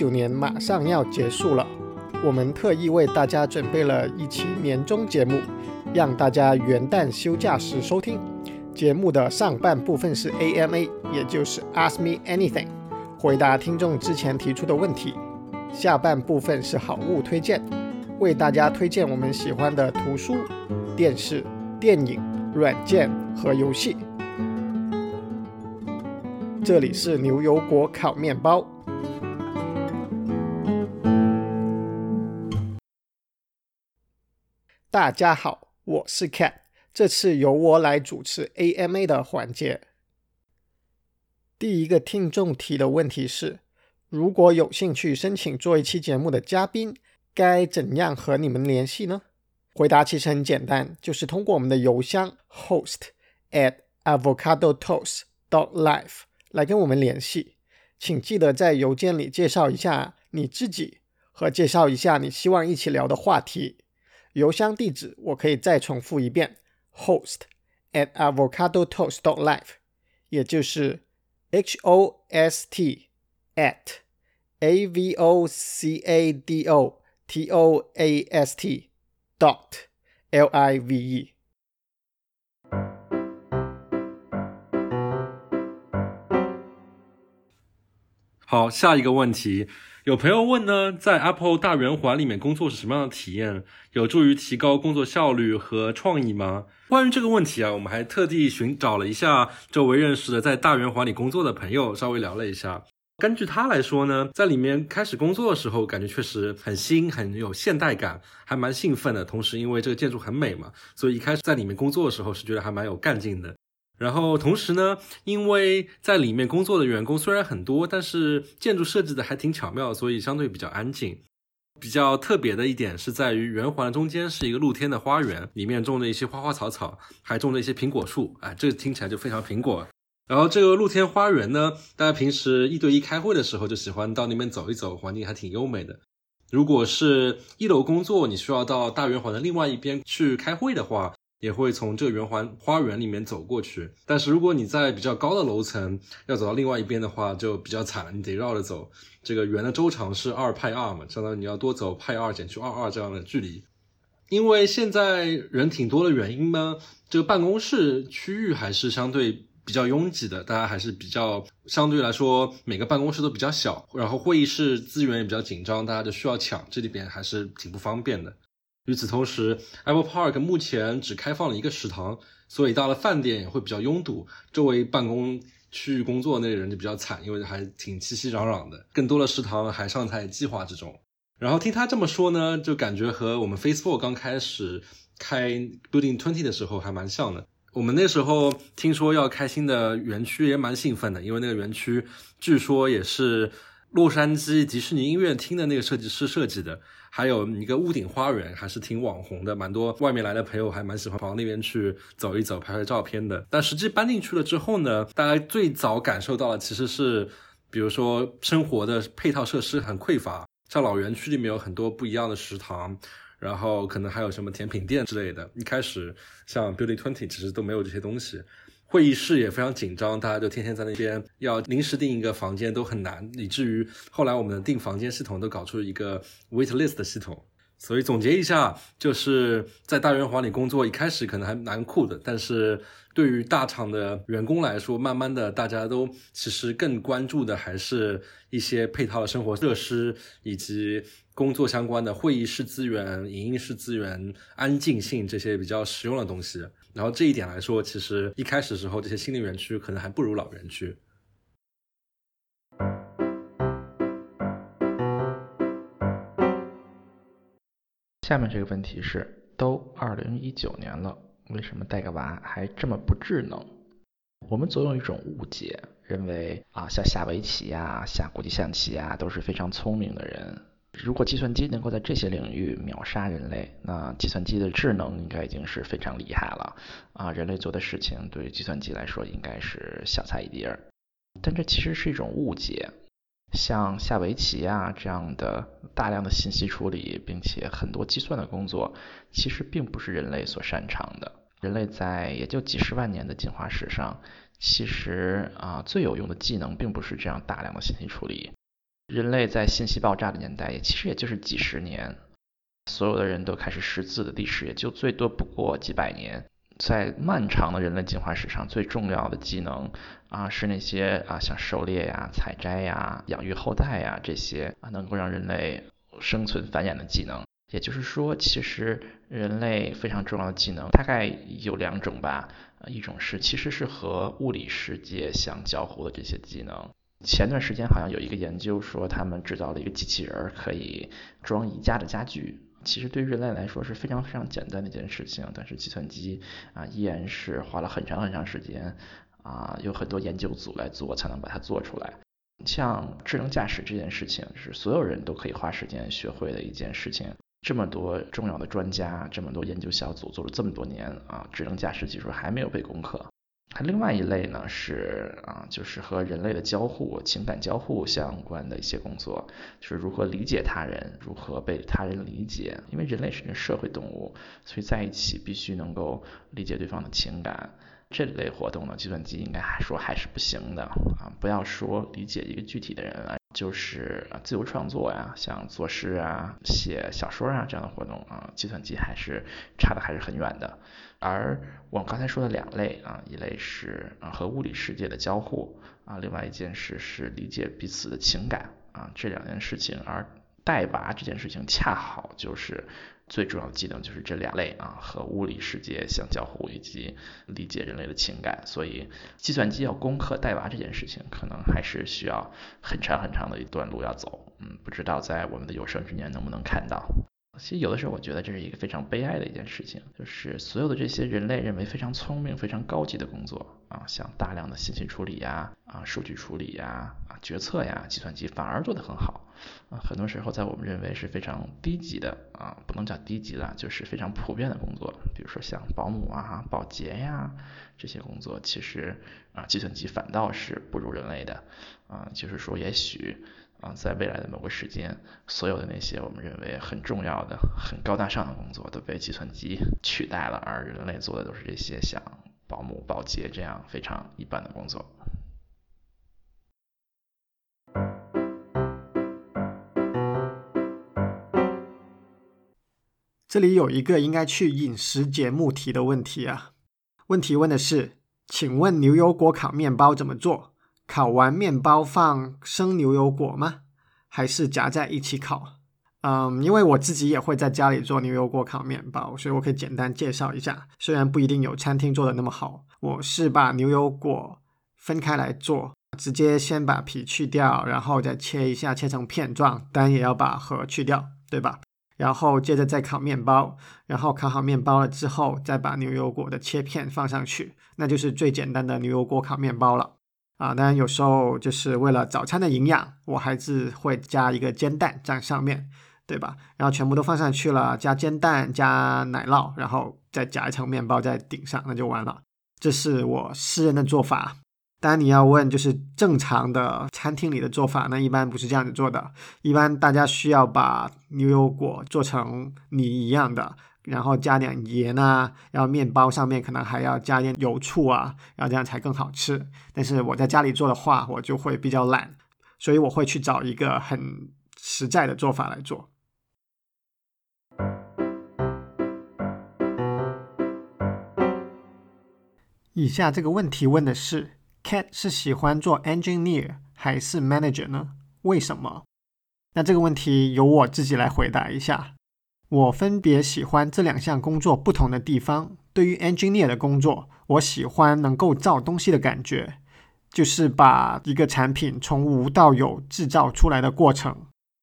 九年马上要结束了，我们特意为大家准备了一期年终节目，让大家元旦休假时收听。节目的上半部分是 AMA，也就是 Ask Me Anything，回答听众之前提出的问题；下半部分是好物推荐，为大家推荐我们喜欢的图书、电视、电影、软件和游戏。这里是牛油果烤面包。大家好，我是 Cat，这次由我来主持 AMA 的环节。第一个听众提的问题是：如果有兴趣申请做一期节目的嘉宾，该怎样和你们联系呢？回答其实很简单，就是通过我们的邮箱 host at avocadotoast dot life。来跟我们联系，请记得在邮件里介绍一下你自己和介绍一下你希望一起聊的话题。邮箱地址我可以再重复一遍：host at avocado toast dot life，也就是 h o s t at a v o c a d o t o a s t dot l i v e。好，下一个问题，有朋友问呢，在 Apple 大圆环里面工作是什么样的体验？有助于提高工作效率和创意吗？关于这个问题啊，我们还特地寻找了一下周围认识的在大圆环里工作的朋友，稍微聊了一下。根据他来说呢，在里面开始工作的时候，感觉确实很新，很有现代感，还蛮兴奋的。同时，因为这个建筑很美嘛，所以一开始在里面工作的时候是觉得还蛮有干劲的。然后同时呢，因为在里面工作的员工虽然很多，但是建筑设计的还挺巧妙，所以相对比较安静。比较特别的一点是在于圆环中间是一个露天的花园，里面种着一些花花草草，还种着一些苹果树。哎，这个听起来就非常苹果。然后这个露天花园呢，大家平时一对一开会的时候就喜欢到那边走一走，环境还挺优美的。如果是一楼工作，你需要到大圆环的另外一边去开会的话。也会从这个圆环花园里面走过去，但是如果你在比较高的楼层要走到另外一边的话，就比较惨了，你得绕着走。这个圆的周长是二派二嘛，相当于你要多走派二减去二二这样的距离。因为现在人挺多的原因呢，这个办公室区域还是相对比较拥挤的，大家还是比较相对来说每个办公室都比较小，然后会议室资源也比较紧张，大家就需要抢，这里边还是挺不方便的。与此同时，Apple Park 目前只开放了一个食堂，所以到了饭点也会比较拥堵。周围办公区域工作那些人就比较惨，因为还挺熙熙攘攘的。更多的食堂还尚在计划之中。然后听他这么说呢，就感觉和我们 Facebook 刚开始开 Building Twenty 的时候还蛮像的。我们那时候听说要开新的园区，也蛮兴奋的，因为那个园区据说也是洛杉矶迪士尼音乐厅的那个设计师设计的。还有一个屋顶花园，还是挺网红的，蛮多外面来的朋友还蛮喜欢跑到那边去走一走、拍拍照片的。但实际搬进去了之后呢，大家最早感受到的其实是，比如说生活的配套设施很匮乏，像老园区里面有很多不一样的食堂，然后可能还有什么甜品店之类的。一开始像 Beauty Twenty 其实都没有这些东西。会议室也非常紧张，大家就天天在那边要临时订一个房间都很难，以至于后来我们的订房间系统都搞出一个 wait list 的系统。所以总结一下，就是在大圆环里工作，一开始可能还蛮酷的，但是对于大厂的员工来说，慢慢的大家都其实更关注的还是一些配套的生活设施以及工作相关的会议室资源、影音室资源、安静性这些比较实用的东西。然后这一点来说，其实一开始时候这些新能园区可能还不如老园区。下面这个问题是：都二零一九年了，为什么带个娃还这么不智能？我们总有一种误解，认为啊，像下围棋呀、下国际象棋呀，都是非常聪明的人。如果计算机能够在这些领域秒杀人类，那计算机的智能应该已经是非常厉害了啊！人类做的事情对于计算机来说应该是小菜一碟。但这其实是一种误解。像下围棋啊这样的大量的信息处理，并且很多计算的工作，其实并不是人类所擅长的。人类在也就几十万年的进化史上，其实啊最有用的技能并不是这样大量的信息处理。人类在信息爆炸的年代，也其实也就是几十年，所有的人都开始识字的历史，也就最多不过几百年。在漫长的人类进化史上，最重要的技能啊，是那些啊，像狩猎呀、采摘呀、养育后代呀这些啊，能够让人类生存繁衍的技能。也就是说，其实人类非常重要的技能大概有两种吧，一种是其实是和物理世界相交互的这些技能。前段时间好像有一个研究说，他们制造了一个机器人可以装宜家的家具。其实对人类来说是非常非常简单的一件事情，但是计算机啊依然是花了很长很长时间啊，有很多研究组来做才能把它做出来。像智能驾驶这件事情，是所有人都可以花时间学会的一件事情。这么多重要的专家，这么多研究小组做了这么多年啊，智能驾驶技术还没有被攻克。还另外一类呢是啊，就是和人类的交互、情感交互相关的一些工作，就是如何理解他人，如何被他人理解。因为人类是个社会动物，所以在一起必须能够理解对方的情感。这类活动呢，计算机应该还说还是不行的啊。不要说理解一个具体的人了，就是自由创作呀，像作诗啊、写小说啊这样的活动啊，计算机还是差的还是很远的。而我刚才说的两类啊，一类是和物理世界的交互啊，另外一件事是理解彼此的情感啊，这两件事情，而代拔这件事情恰好就是。最重要的技能就是这两类啊，和物理世界相交互，以及理解人类的情感。所以，计算机要攻克带娃这件事情，可能还是需要很长很长的一段路要走。嗯，不知道在我们的有生之年能不能看到。其实有的时候，我觉得这是一个非常悲哀的一件事情，就是所有的这些人类认为非常聪明、非常高级的工作啊，像大量的信息处理呀、啊数据处理呀、啊决策呀，计算机反而做得很好啊。很多时候，在我们认为是非常低级的啊，不能叫低级了，就是非常普遍的工作，比如说像保姆啊、保洁呀这些工作，其实啊，计算机反倒是不如人类的啊，就是说也许。啊，在未来的某个时间，所有的那些我们认为很重要的、很高大上的工作都被计算机取代了，而人类做的都是这些像保姆、保洁这样非常一般的工作。这里有一个应该去饮食节目提的问题啊，问题问的是，请问牛油果烤面包怎么做？烤完面包放生牛油果吗？还是夹在一起烤？嗯，因为我自己也会在家里做牛油果烤面包，所以我可以简单介绍一下。虽然不一定有餐厅做的那么好，我是把牛油果分开来做，直接先把皮去掉，然后再切一下，切成片状，当然也要把核去掉，对吧？然后接着再烤面包，然后烤好面包了之后，再把牛油果的切片放上去，那就是最简单的牛油果烤面包了。啊，当然有时候就是为了早餐的营养，我还是会加一个煎蛋在上面，对吧？然后全部都放上去了，加煎蛋，加奶酪，然后再夹一层面包在顶上，那就完了。这是我私人的做法。当然你要问就是正常的餐厅里的做法，那一般不是这样子做的。一般大家需要把牛油果做成泥一样的。然后加点盐啊，然后面包上面可能还要加点油醋啊，然后这样才更好吃。但是我在家里做的话，我就会比较懒，所以我会去找一个很实在的做法来做。以下这个问题问的是：Cat 是喜欢做 engineer 还是 manager 呢？为什么？那这个问题由我自己来回答一下。我分别喜欢这两项工作不同的地方。对于 engineer 的工作，我喜欢能够造东西的感觉，就是把一个产品从无到有制造出来的过程。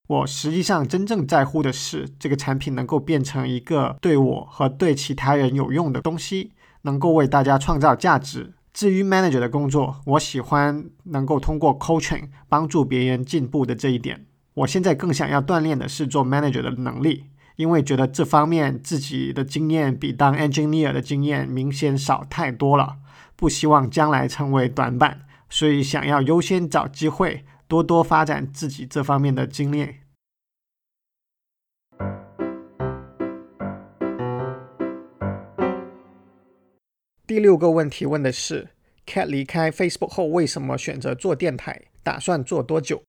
我实际上真正在乎的是这个产品能够变成一个对我和对其他人有用的东西，能够为大家创造价值。至于 manager 的工作，我喜欢能够通过 coaching 帮助别人进步的这一点。我现在更想要锻炼的是做 manager 的能力。因为觉得这方面自己的经验比当 engineer 的经验明显少太多了，不希望将来成为短板，所以想要优先找机会，多多发展自己这方面的经验。第六个问题问的是，Cat 离开 Facebook 后为什么选择做电台？打算做多久？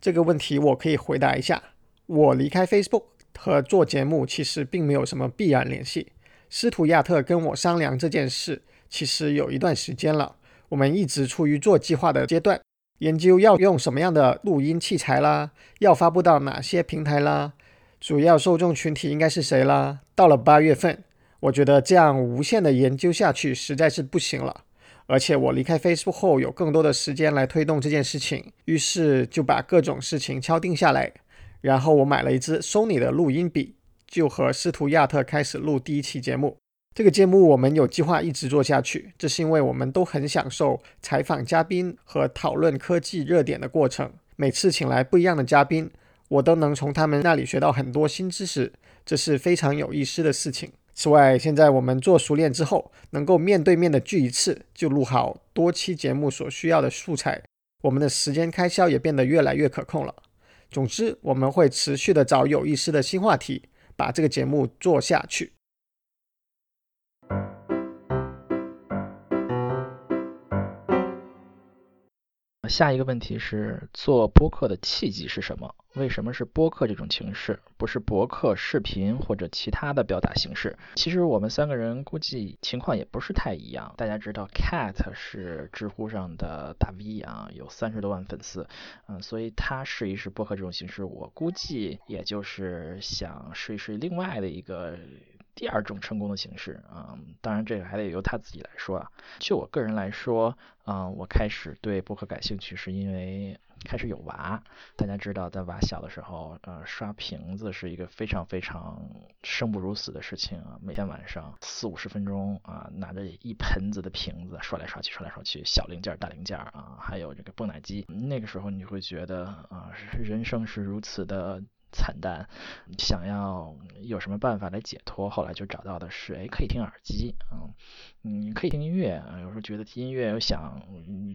这个问题我可以回答一下。我离开 Facebook 和做节目其实并没有什么必然联系。斯图亚特跟我商量这件事，其实有一段时间了。我们一直处于做计划的阶段，研究要用什么样的录音器材啦，要发布到哪些平台啦，主要受众群体应该是谁啦。到了八月份，我觉得这样无限的研究下去实在是不行了。而且我离开 Facebook 后，有更多的时间来推动这件事情，于是就把各种事情敲定下来。然后我买了一支 Sony 的录音笔，就和斯图亚特开始录第一期节目。这个节目我们有计划一直做下去，这是因为我们都很享受采访嘉宾和讨论科技热点的过程。每次请来不一样的嘉宾，我都能从他们那里学到很多新知识，这是非常有意思的事情。此外，现在我们做熟练之后，能够面对面的聚一次就录好多期节目所需要的素材，我们的时间开销也变得越来越可控了。总之，我们会持续的找有意思的新话题，把这个节目做下去。下一个问题是做播客的契机是什么？为什么是播客这种形式，不是博客、视频或者其他的表达形式？其实我们三个人估计情况也不是太一样。大家知道，Cat 是知乎上的大 V 啊，有三十多万粉丝，嗯，所以他试一试播客这种形式，我估计也就是想试一试另外的一个。第二种成功的形式，嗯，当然这个还得由他自己来说啊。就我个人来说，嗯，我开始对播客感兴趣是因为开始有娃。大家知道，在娃小的时候，呃，刷瓶子是一个非常非常生不如死的事情啊。每天晚上四五十分钟啊，拿着一盆子的瓶子刷来刷去，刷来刷去，小零件、大零件啊，还有这个泵奶机。那个时候你会觉得啊，人生是如此的。惨淡，想要有什么办法来解脱？后来就找到的是，哎，可以听耳机，嗯，你可以听音乐，啊有时候觉得听音乐又想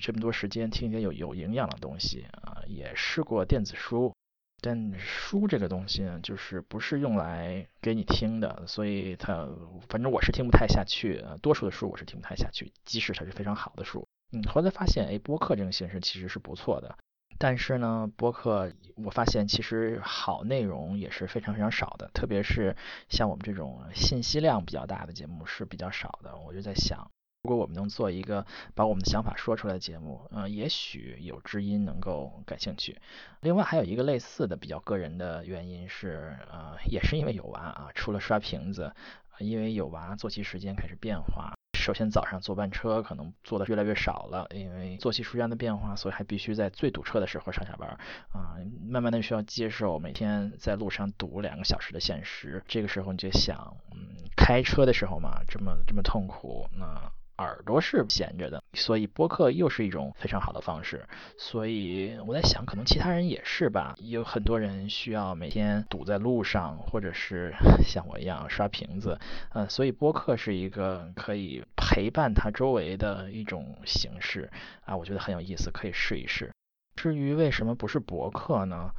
这么多时间听一些有有营养的东西啊，也试过电子书，但书这个东西，就是不是用来给你听的，所以它反正我是听不太下去，多数的书我是听不太下去，即使它是非常好的书。嗯，后来发现，哎，播客这种形式其实是不错的。但是呢，播客我发现其实好内容也是非常非常少的，特别是像我们这种信息量比较大的节目是比较少的。我就在想，如果我们能做一个把我们的想法说出来的节目，嗯，也许有知音能够感兴趣。另外还有一个类似的比较个人的原因是，呃，也是因为有娃啊，除了刷瓶子，因为有娃，作息时间开始变化。首先，早上坐班车可能坐的越来越少了，因为作息时间的变化，所以还必须在最堵车的时候上下班啊。慢慢的需要接受每天在路上堵两个小时的现实。这个时候你就想，嗯，开车的时候嘛，这么这么痛苦，那。耳朵是闲着的，所以播客又是一种非常好的方式。所以我在想，可能其他人也是吧。有很多人需要每天堵在路上，或者是 像我一样刷瓶子，嗯，所以播客是一个可以陪伴他周围的一种形式啊，我觉得很有意思，可以试一试。至于为什么不是博客呢？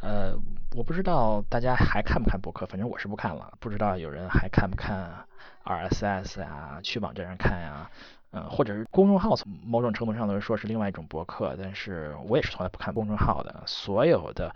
呃，我不知道大家还看不看博客，反正我是不看了。不知道有人还看不看？RSS 呀，去网站上看呀，嗯，或者是公众号，从某种程度上来说是另外一种博客，但是我也是从来不看公众号的。所有的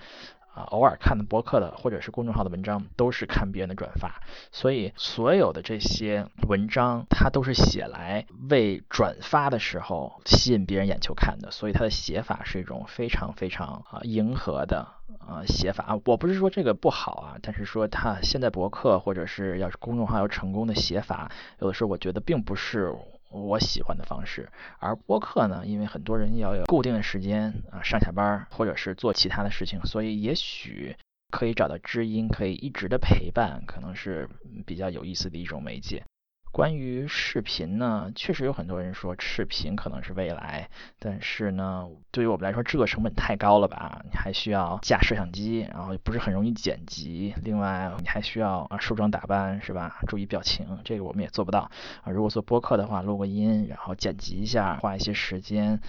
啊，偶尔看的博客的或者是公众号的文章，都是看别人的转发，所以所有的这些文章，它都是写来为转发的时候吸引别人眼球看的，所以它的写法是一种非常非常啊迎合的。啊，写法啊，我不是说这个不好啊，但是说他现在博客或者是要是公众号要成功的写法，有的时候我觉得并不是我喜欢的方式。而播客呢，因为很多人要有固定的时间啊，上下班或者是做其他的事情，所以也许可以找到知音，可以一直的陪伴，可能是比较有意思的一种媒介。关于视频呢，确实有很多人说视频可能是未来，但是呢，对于我们来说，制作成本太高了吧？你还需要架摄像机，然后不是很容易剪辑，另外你还需要啊梳妆打扮，是吧？注意表情，这个我们也做不到啊。如果做播客的话，录个音，然后剪辑一下，花一些时间。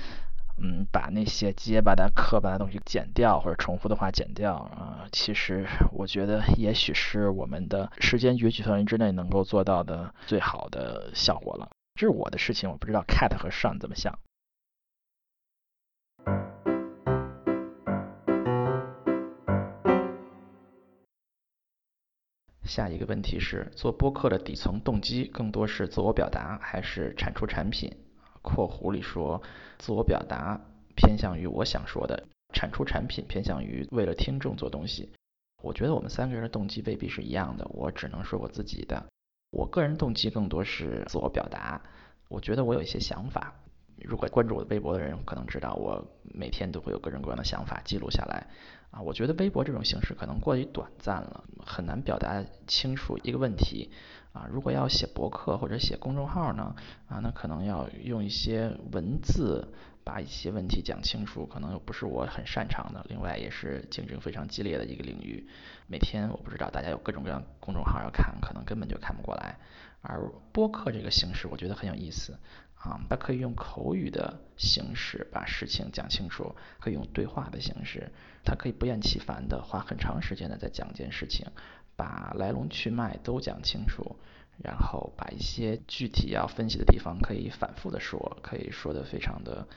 嗯，把那些结巴的、磕巴的东西剪掉，或者重复的话剪掉啊。其实我觉得，也许是我们的时间允许范围之内能够做到的最好的效果了。这是我的事情，我不知道 Cat 和 Sean 怎么想。下一个问题是，做播客的底层动机，更多是自我表达，还是产出产品？括弧里说，自我表达偏向于我想说的，产出产品偏向于为了听众做东西。）我觉得我们三个人的动机未必是一样的，我只能说我自己的。我个人动机更多是自我表达，我觉得我有一些想法。如果关注我的微博的人可能知道，我每天都会有各种各样的想法记录下来。啊，我觉得微博这种形式可能过于短暂了，很难表达清楚一个问题。啊，如果要写博客或者写公众号呢，啊，那可能要用一些文字把一些问题讲清楚，可能又不是我很擅长的。另外，也是竞争非常激烈的一个领域。每天我不知道大家有各种各样公众号要看，可能根本就看不过来。而播客这个形式，我觉得很有意思。啊，它可以用口语的形式把事情讲清楚，可以用对话的形式，它可以不厌其烦的花很长时间的在讲件事情，把来龙去脉都讲清楚，然后把一些具体要分析的地方可以反复的说，可以说的非常的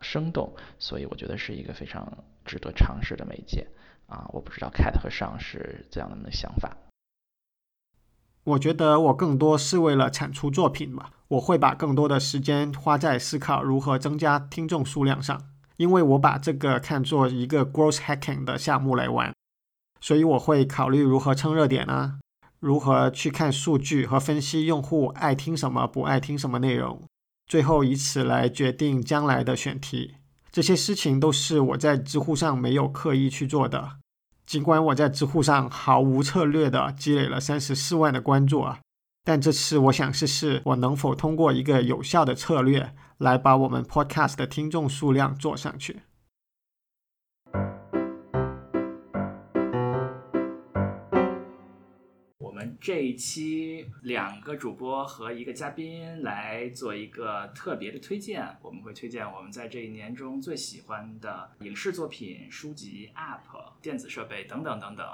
生动，所以我觉得是一个非常值得尝试的媒介。啊，我不知道 Cat 和上是这样的想法。我觉得我更多是为了产出作品吧，我会把更多的时间花在思考如何增加听众数量上，因为我把这个看作一个 growth hacking 的项目来玩，所以我会考虑如何蹭热点啊，如何去看数据和分析用户爱听什么不爱听什么内容，最后以此来决定将来的选题。这些事情都是我在知乎上没有刻意去做的。尽管我在知乎上毫无策略的积累了三十四万的关注啊，但这次我想试试我能否通过一个有效的策略来把我们 Podcast 的听众数量做上去。我们这一期两个主播和一个嘉宾来做一个特别的推荐，我们会推荐我们在这一年中最喜欢的影视作品、书籍、App、电子设备等等等等。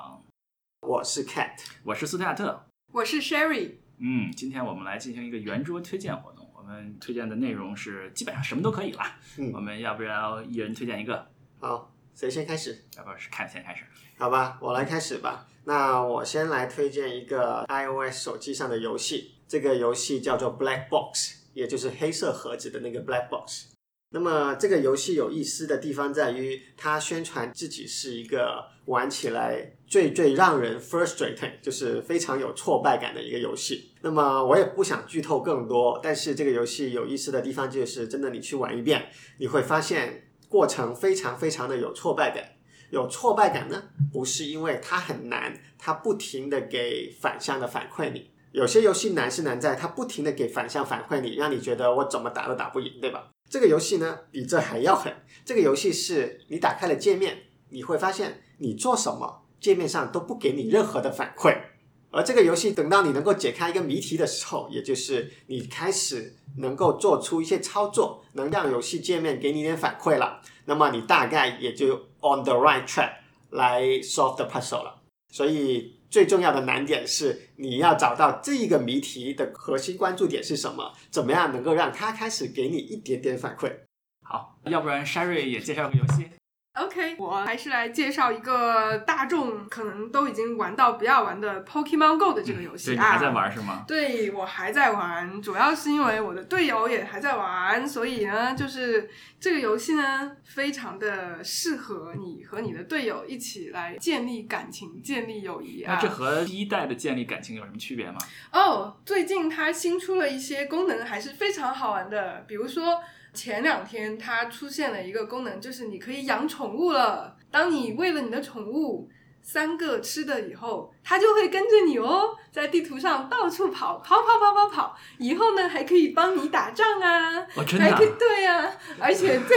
我是 Cat，我是苏特亚特，我是 Sherry。嗯，今天我们来进行一个圆桌推荐活动，我们推荐的内容是基本上什么都可以了。嗯，我们要不要一人推荐一个？好，谁先开始？要不是 Cat 先开始？好吧，我来开始吧。那我先来推荐一个 iOS 手机上的游戏，这个游戏叫做 Black Box，也就是黑色盒子的那个 Black Box。那么这个游戏有意思的地方在于，它宣传自己是一个玩起来最最让人 frustrating，就是非常有挫败感的一个游戏。那么我也不想剧透更多，但是这个游戏有意思的地方就是，真的你去玩一遍，你会发现过程非常非常的有挫败感。有挫败感呢，不是因为它很难，它不停的给反向的反馈你。有些游戏难是难在它不停的给反向反馈你，让你觉得我怎么打都打不赢，对吧？这个游戏呢，比这还要狠。这个游戏是你打开了界面，你会发现你做什么，界面上都不给你任何的反馈。而这个游戏等到你能够解开一个谜题的时候，也就是你开始能够做出一些操作，能让游戏界面给你一点反馈了，那么你大概也就。On the right track 来 solve the puzzle 了，所以最重要的难点是你要找到这一个谜题的核心关注点是什么，怎么样能够让它开始给你一点点反馈。好，要不然 Sherry 也介绍个游戏。OK，我还是来介绍一个大众可能都已经玩到不要玩的 Pokemon Go 的这个游戏啊。你还在玩是吗？对，我还在玩，主要是因为我的队友也还在玩，所以呢，就是这个游戏呢，非常的适合你和你的队友一起来建立感情、建立友谊啊。那这和第一代的建立感情有什么区别吗？哦，最近它新出了一些功能，还是非常好玩的，比如说。前两天它出现了一个功能，就是你可以养宠物了。当你喂了你的宠物三个吃的以后，它就会跟着你哦，在地图上到处跑，跑跑跑跑跑。以后呢，还可以帮你打仗啊，还可以对呀。而且最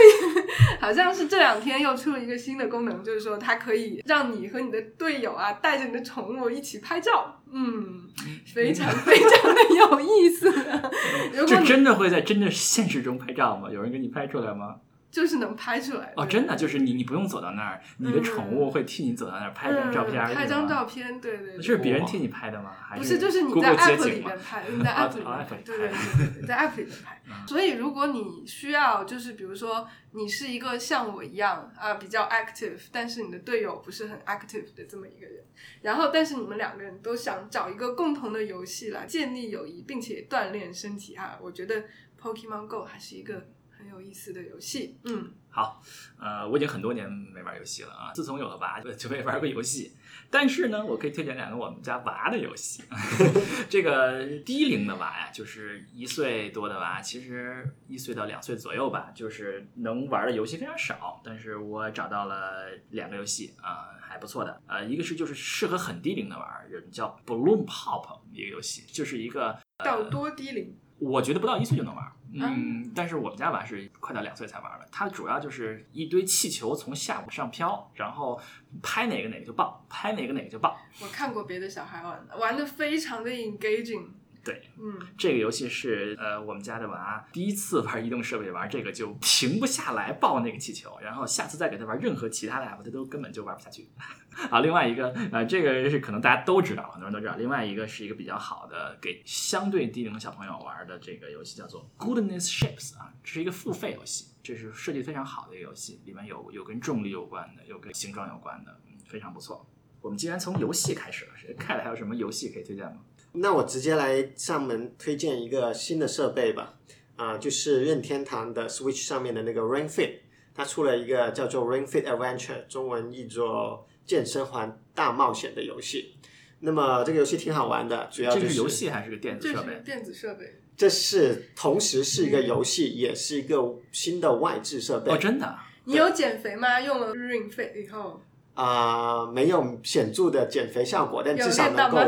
好像是这两天又出了一个新的功能，就是说它可以让你和你的队友啊，带着你的宠物一起拍照。嗯，非常非常的有意思。这真的会在真的现实中拍照吗？有人给你拍出来吗？就是能拍出来的。哦，真的就是你，你不用走到那儿，你的宠物会替你走到那儿拍张照片拍张照片。对对对。这是别人替你拍的吗？还不是，就是你在 app 里面？拍，你在啊 app 里哦面，拍对对对对，在 app 里面拍。嗯所以如果你需要，就是比如说你是一个像我一样啊、比较 active，但是你的队友不是很 active 的这么一个人，然后但是你们两个人都想找一个共同的游戏来建立友谊，并且锻炼身体啊，我觉得 Pokemon Go 还是一个很有意思的游戏。嗯，好，呃，我已经很多年没玩游戏了啊，自从有了娃就没玩过游戏。但是呢，我可以推荐两个我们家娃的游戏。这个低龄的娃呀，就是一岁多的娃，其实一岁到两岁左右吧，就是能玩的游戏非常少。但是我找到了两个游戏啊、还不错的。呃，一个是就是适合很低龄的玩儿，人叫 Bloom Pop 一个游戏，就是一个到多低龄？我觉得不到一岁就能玩儿，嗯，但是我们家娃是快到两岁才玩儿的。它主要就是一堆气球从下往上飘，然后拍哪个哪个就爆，拍哪个哪个就爆。我看过别的小孩玩，玩的非常的 engaging。对，嗯，这个游戏是呃我们家的娃第一次玩移动设备玩这个就停不下来抱那个气球，然后下次再给他玩任何其他的 app，他都根本就玩不下去。啊，另外一个呃这个是可能大家都知道，很多人都知道。另外一个是一个比较好的给相对低龄的小朋友玩的这个游戏叫做 Goodness Ships 啊，这是一个付费游戏，这是设计非常好的一个游戏，里面有有跟重力有关的，有跟形状有关的，嗯，非常不错。我们既然从游戏开始了，是 Cat 还有什么游戏可以推荐吗？那我直接来上门推荐一个新的设备吧，啊、就是任天堂的 Switch 上面的那个 Ring Fit，它出了一个叫做 Ring Fit Adventure，中文译作健身环大冒险的游戏。那么这个游戏挺好玩的，主要就是这是游戏还是个电子设备？是电子设备。这是同时是一个游戏，也是一个新的外置设备哦，真的啊？你有减肥吗？用了 Ring Fit 以后，啊、没有显著的减肥效果，但至少能够。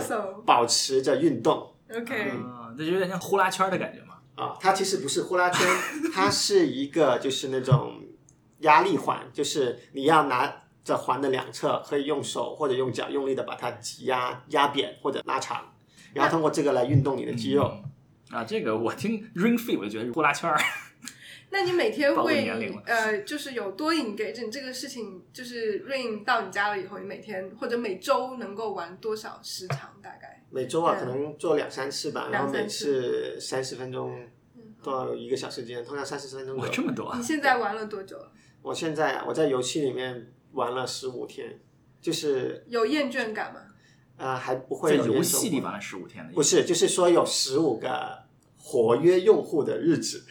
保持着运动。OK，嗯，这有点像呼啦圈的感觉嘛。啊，它其实不是呼啦圈，它是一个就是那种压力环，就是你要拿着环的两侧，可以用手或者用脚用力的把它挤压压扁或者拉长，然后通过这个来运动你的肌肉。嗯啊，这个我听 Ring Fit 我就觉得是呼啦圈儿。那你每天会呃，就是有多 engage 这个事情，就是 Ring 到你家了以后，你每天或者每周能够玩多少时长？大概？每周啊，嗯可能做两三次吧，然后每次三十分钟到一个小时之间，通常三十分钟左哇，右。这么多啊你！现在玩了多久了？我现在啊我在游戏里面玩了十五天，就是有厌倦感吗？呃还不会有游戏里玩了十五天的，不是，就是说有十五个活跃用户的日子，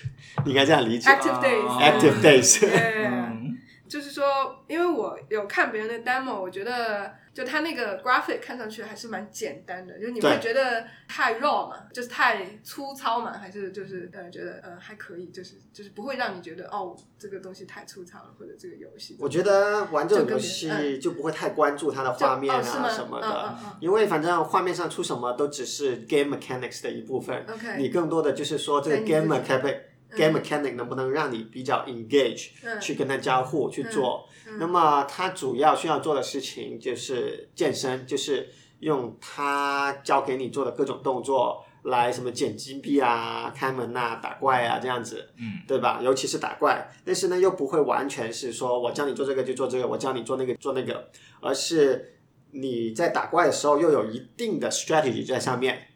你应该这样理解。Active days，啊 Active 嗯，就是说，因为我有看别人的 demo，我觉得就它那个 graphic 看上去还是蛮简单的，就是你会觉得太 raw 嘛，就是太粗糙嘛，还是就是呃觉得呃还可以，就是就是不会让你觉得哦这个东西太粗糙了，或者这个游戏我觉得玩这种游戏就不会太关注它的画面啊什么的，嗯嗯嗯。因为反正画面上出什么都只是 game mechanics 的一部分。OK 你更多的就是说这个 game mechanic game mechanic 能不能让你比较 engage，、嗯去跟他交互去做。嗯那么他主要需要做的事情就是健身，就是用他教给你做的各种动作来什么捡金币啊、开门啊、打怪啊这样子，嗯，对吧？尤其是打怪，但是呢又不会完全是说我教你做这个就做这个，我教你做那个做那个，而是你在打怪的时候又有一定的 strategy 在上面。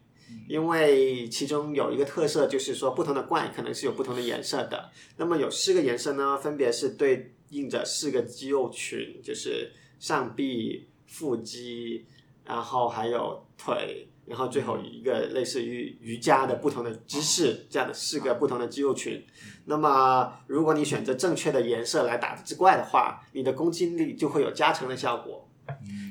因为其中有一个特色，就是说不同的怪可能是有不同的颜色的。那么有四个颜色呢，分别是对应着四个肌肉群，就是上臂、腹肌，然后还有腿，然后最后一个类似于瑜伽的不同的姿势，这样的四个不同的肌肉群。那么如果你选择正确的颜色来打这只怪的话，你的攻击力就会有加成的效果。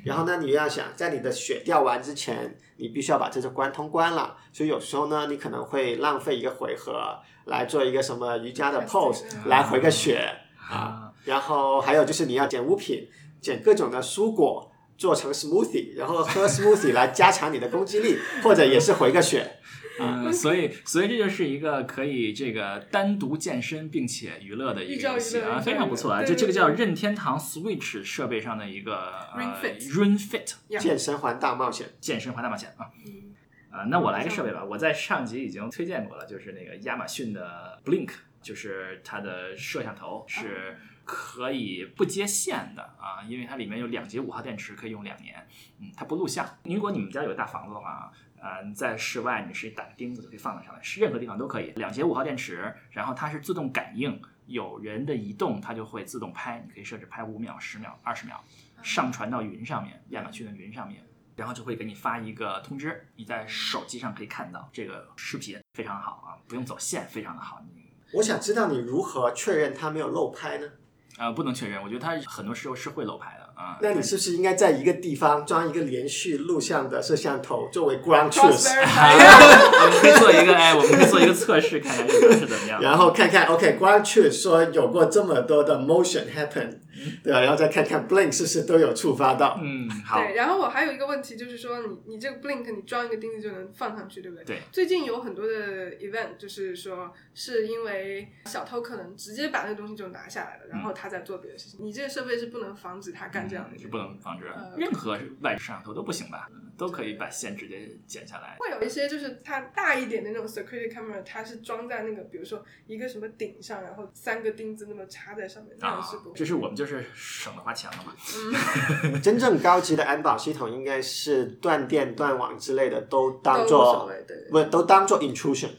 然后呢，你要想在你的血掉完之前，你必须要把这只关通关了。所以有时候呢，你可能会浪费一个回合来做一个什么瑜伽的 pose 嗯来回个血啊。啊，然后还有就是你要捡物品，捡各种的蔬果做成 smoothie，然后喝 smoothie 来加强你的攻击力，或者也是回个血。嗯，所以所以这就是一个可以这个单独健身并且娱乐的一个游戏啊，非常不错啊。乐这这个叫任天堂 Switch 设备上的一个 Ring 呃 Fit Ring Fit 健身环大冒险，健身环大冒险啊。嗯啊，那我来个设备吧，我在上集已经推荐过了，就是那个亚马逊的 Blink 就是它的摄像头是可以不接线的啊，因为它里面有两节五号电池，可以用两年。嗯，它不录像。如果你们家有大房子的话，呃，你在室外你是打个钉子就可以放在上面，是任何地方都可以。两节五号电池，然后它是自动感应，有人的移动它就会自动拍，你可以设置拍五秒、十秒、二十秒，上传到云上面，亚马逊的云上面。然后就会给你发一个通知，你在手机上可以看到这个视频，非常好啊，不用走线，非常的好。你我想知道你如何确认它没有漏拍呢？呃，不能确认，我觉得它很多时候是会漏拍的啊。那你是不是应该在一个地方装一个连续录像的摄像头作为 ground truth？verify 我们可以做一个，哎，我们可以做一个测试，看看这个是怎么样。然后看看，OK，ground truth 说有过这么多的 motion happen，对啊？然后再看看 blink 是不是都有触发到。嗯，好，对，然后我还有一个问题，就是说你你这个 blink 你装一个钉子就能放上去，对不对？对。最近有很多的 event，就是说是因为小偷可能直接把那个东西就拿下来了，然后他在做别的事情。你这个设备是不能防止他干这样的事情。是不能防止呃任何外置摄像头都不行吧？都可以把线直接剪下来。会有一些就是它大一点的那种 security camera，它是装在那个比如说一个什么顶上，然后三个钉子那么插在上面，那啊种是不会。这是我们就是省得花钱了嘛。真正高级的安保系统应该是断电、断网之类的都当做，不都当做 intrusion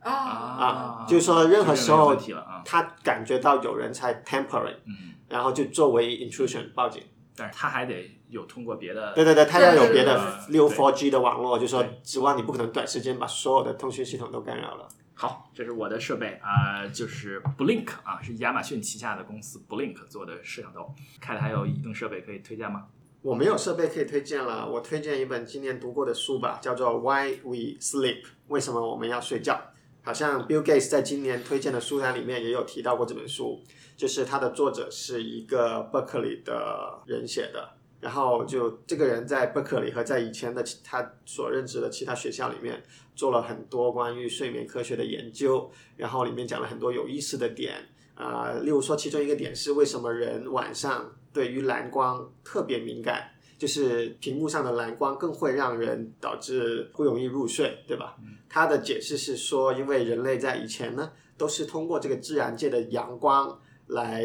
啊，啊，就是说任何时候。他感觉到有人在 tampering，嗯，然后就作为 intrusion 报警。但是他还得有通过别的。对对对，他要有别的对六 four G 的网络，就说指望你不可能短时间把所有的通讯系统都干扰了。好，这是我的设备啊、就是 Blink 啊，是亚马逊旗下的公司 Blink 做的摄像头。凯还有移动设备可以推荐吗？我没有设备可以推荐了，我推荐一本今年读过的书吧，叫做《Why We Sleep》，为什么我们要睡觉？好像 Bill Gates 在今年推荐的书单里面也有提到过这本书，就是它的作者是一个 Berkeley 的人写的，然后就这个人在 Berkeley 和在以前的其他所任职的其他学校里面做了很多关于睡眠科学的研究，然后里面讲了很多有意思的点，啊、例如说其中一个点是为什么人晚上对于蓝光特别敏感，就是屏幕上的蓝光更会让人导致不容易入睡，对吧？他的解释是说，因为人类在以前呢都是通过这个自然界的阳光来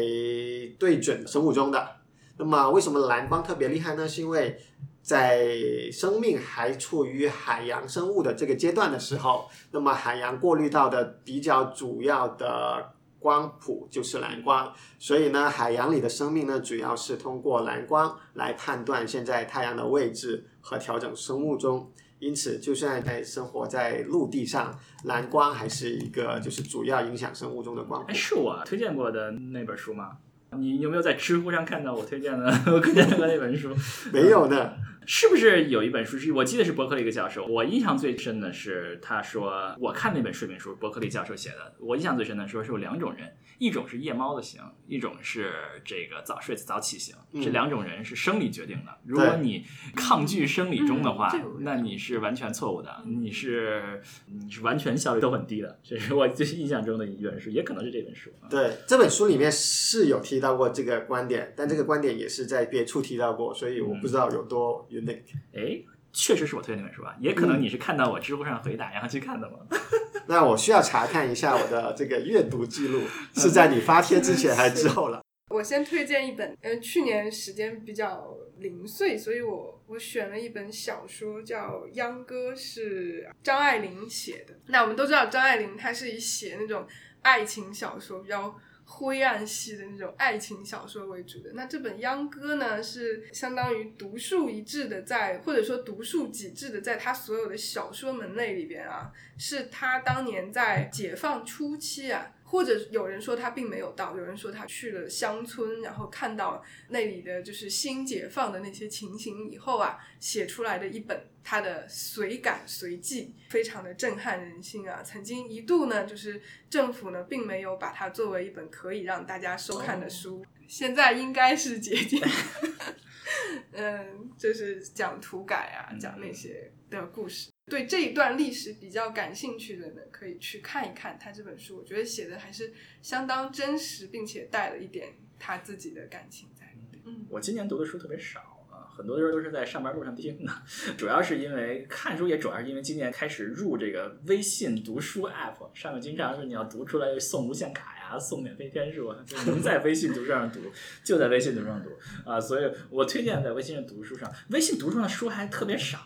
对准生物钟的。那么为什么蓝光特别厉害呢？是因为在生命还处于海洋生物的这个阶段的时候，那么海洋过滤到的比较主要的光谱就是蓝光，所以呢，海洋里的生命呢，主要是通过蓝光来判断现在太阳的位置和调整生物钟。因此，就算在生活在陆地上，蓝光还是一个就是主要影响生物钟的光谱哎，。是我推荐过的那本书吗？你有没有在知乎上看到我推荐的 我推荐过那本书？没有呢，是不是有一本书是我记得是伯克利一个教授？我印象最深的是他说，我看那本睡眠书，伯克利教授写的。我印象最深的说是有两种人，一种是夜猫子型，一种是这个早睡早起型。嗯这两种人是生理决定的。如果你抗拒生理钟的话那你是完全错误的，你是你是完全效率都很低的。这是我最印象中的一本书，也可能是这本书。啊对这本书里面是有提到过这个观点，但这个观点也是在别处提到过，所以我不知道有多 unique。哎，确实是我推荐那本书啊，也可能你是看到我知乎上回答然后去看的嘛。那我需要查看一下我的这个阅读记录是在你发帖之前还是之后了。我先推荐一本，嗯，去年时间比较零碎，所以我我选了一本小说，叫《秧歌》，是张爱玲写的。那我们都知道，张爱玲她是以写那种爱情小说比较灰暗系的那种爱情小说为主的。那这本《秧歌》呢，是相当于独树一帜的在，或者说独树几帜的，在他所有的小说门类里边啊，是他当年在解放初期啊。或者有人说他并没有到，有人说他去了乡村，然后看到那里的就是新解放的那些情形以后啊，写出来的一本他的随感随记，非常的震撼人心啊。曾经一度呢，就是政府呢并没有把它作为一本可以让大家收看的书，现在应该是解禁。嗯，就是讲土改啊，讲那些的故事。对这一段历史比较感兴趣的呢，可以去看一看他这本书。我觉得写的还是相当真实，并且带了一点他自己的感情在里面。嗯，我今年读的书特别少啊，很多人都是在上班路上听的。主要是因为看书，也主要是因为今年开始入这个微信读书 app，上面经常是你要读出来送无限卡呀，送免费天数啊，就能在微信读书上读，就在微信读书上读啊。所以我推荐在微信上读书上，微信读书上的书还特别少，